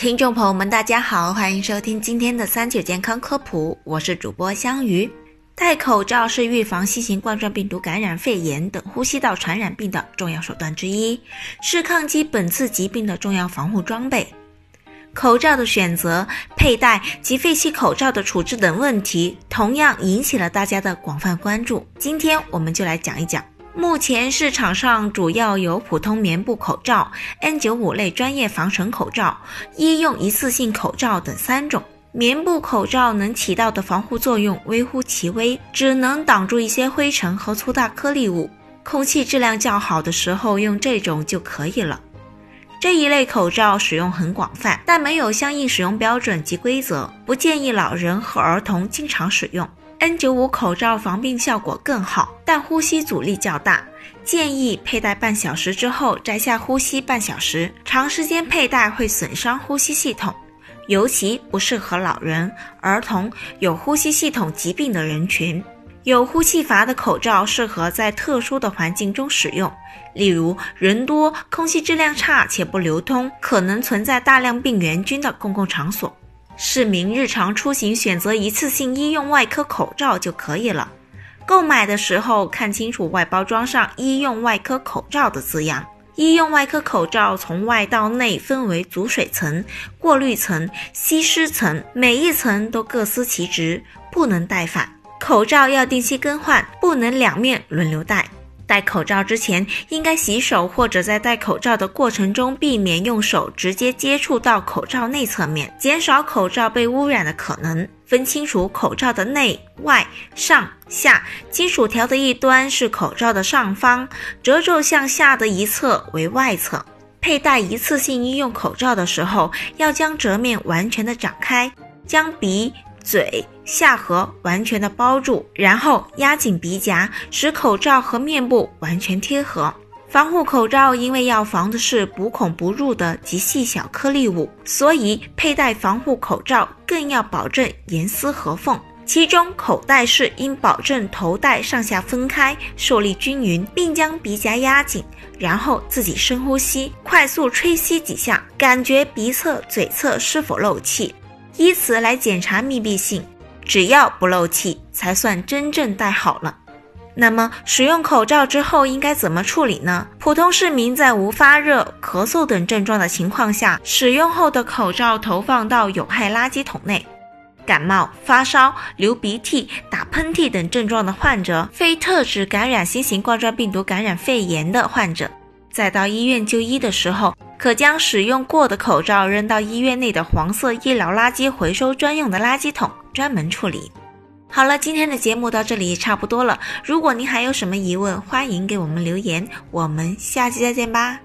听众朋友们，大家好，欢迎收听今天的三九健康科普，我是主播香鱼。戴口罩是预防新型冠状病毒感染、肺炎等呼吸道传染病的重要手段之一，是抗击本次疾病的重要防护装备。口罩的选择、佩戴及废弃口罩的处置等问题，同样引起了大家的广泛关注。今天我们就来讲一讲。目前市场上主要有普通棉布口罩、N95 类专业防尘口罩、医用一次性口罩等三种。棉布口罩能起到的防护作用微乎其微，只能挡住一些灰尘和粗大颗粒物。空气质量较好的时候用这种就可以了。这一类口罩使用很广泛，但没有相应使用标准及规则，不建议老人和儿童经常使用。N95 口罩防病效果更好，但呼吸阻力较大，建议佩戴半小时之后摘下呼吸半小时。长时间佩戴会损伤呼吸系统，尤其不适合老人、儿童、有呼吸系统疾病的人群。有呼气阀的口罩适合在特殊的环境中使用，例如人多、空气质量差且不流通、可能存在大量病原菌的公共场所。市民日常出行选择一次性医用外科口罩就可以了。购买的时候看清楚外包装上“医用外科口罩”的字样。医用外科口罩从外到内分为阻水层、过滤层、吸湿层，每一层都各司其职，不能戴反。口罩要定期更换，不能两面轮流戴。戴口罩之前应该洗手，或者在戴口罩的过程中避免用手直接接触到口罩内侧面，减少口罩被污染的可能。分清楚口罩的内外上下，金属条的一端是口罩的上方，褶皱向下的一侧为外侧。佩戴一次性医用口罩的时候，要将折面完全的展开，将鼻。嘴、下颌完全的包住，然后压紧鼻夹，使口罩和面部完全贴合。防护口罩因为要防的是不孔不入的极细小颗粒物，所以佩戴防护口罩更要保证严丝合缝。其中口袋式应保证头戴上下分开，受力均匀，并将鼻夹压紧，然后自己深呼吸，快速吹吸几下，感觉鼻侧、嘴侧是否漏气。以此来检查密闭性，只要不漏气，才算真正戴好了。那么，使用口罩之后应该怎么处理呢？普通市民在无发热、咳嗽等症状的情况下，使用后的口罩投放到有害垃圾桶内。感冒、发烧、流鼻涕、打喷嚏等症状的患者，非特指感染新型冠状病毒感染肺炎的患者，在到医院就医的时候。可将使用过的口罩扔到医院内的黄色医疗垃圾回收专用的垃圾桶，专门处理。好了，今天的节目到这里差不多了。如果您还有什么疑问，欢迎给我们留言。我们下期再见吧。